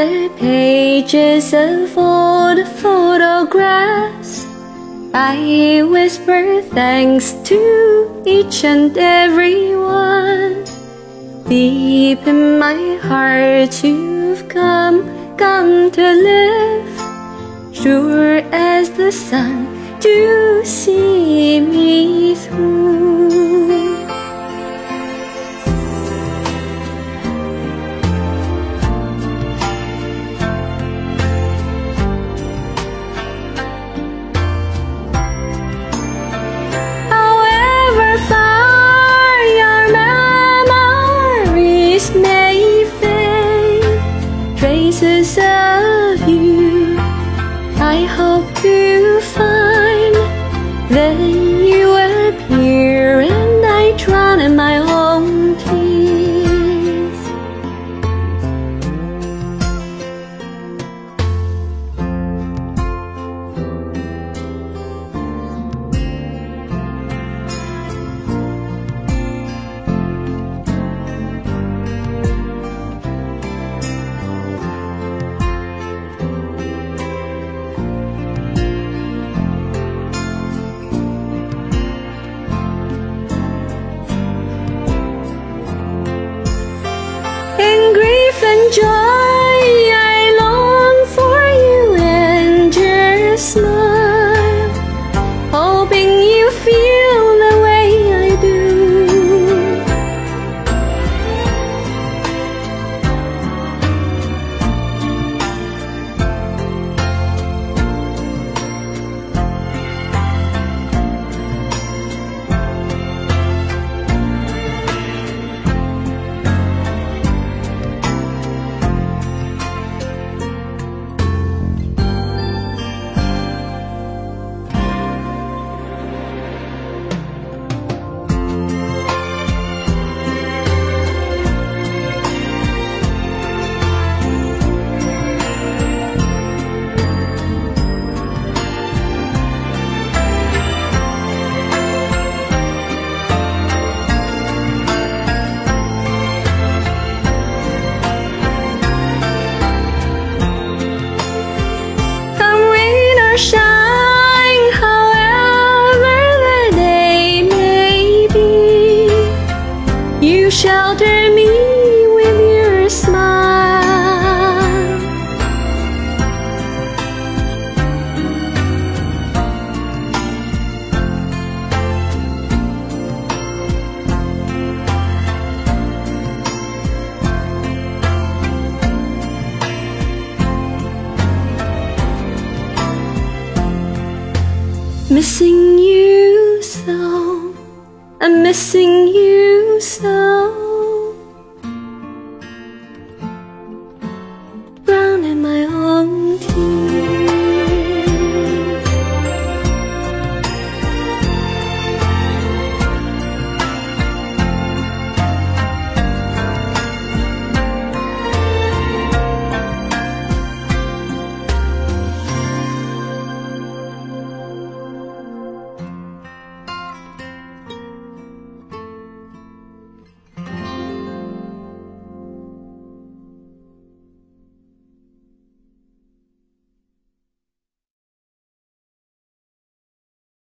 the pages of old photographs. I whisper thanks to each and every one. Deep in my heart, you've come, come to live. Sure as the sun to see me through. Traces of you I hope to find. Then grief and Missing you so, I'm missing you.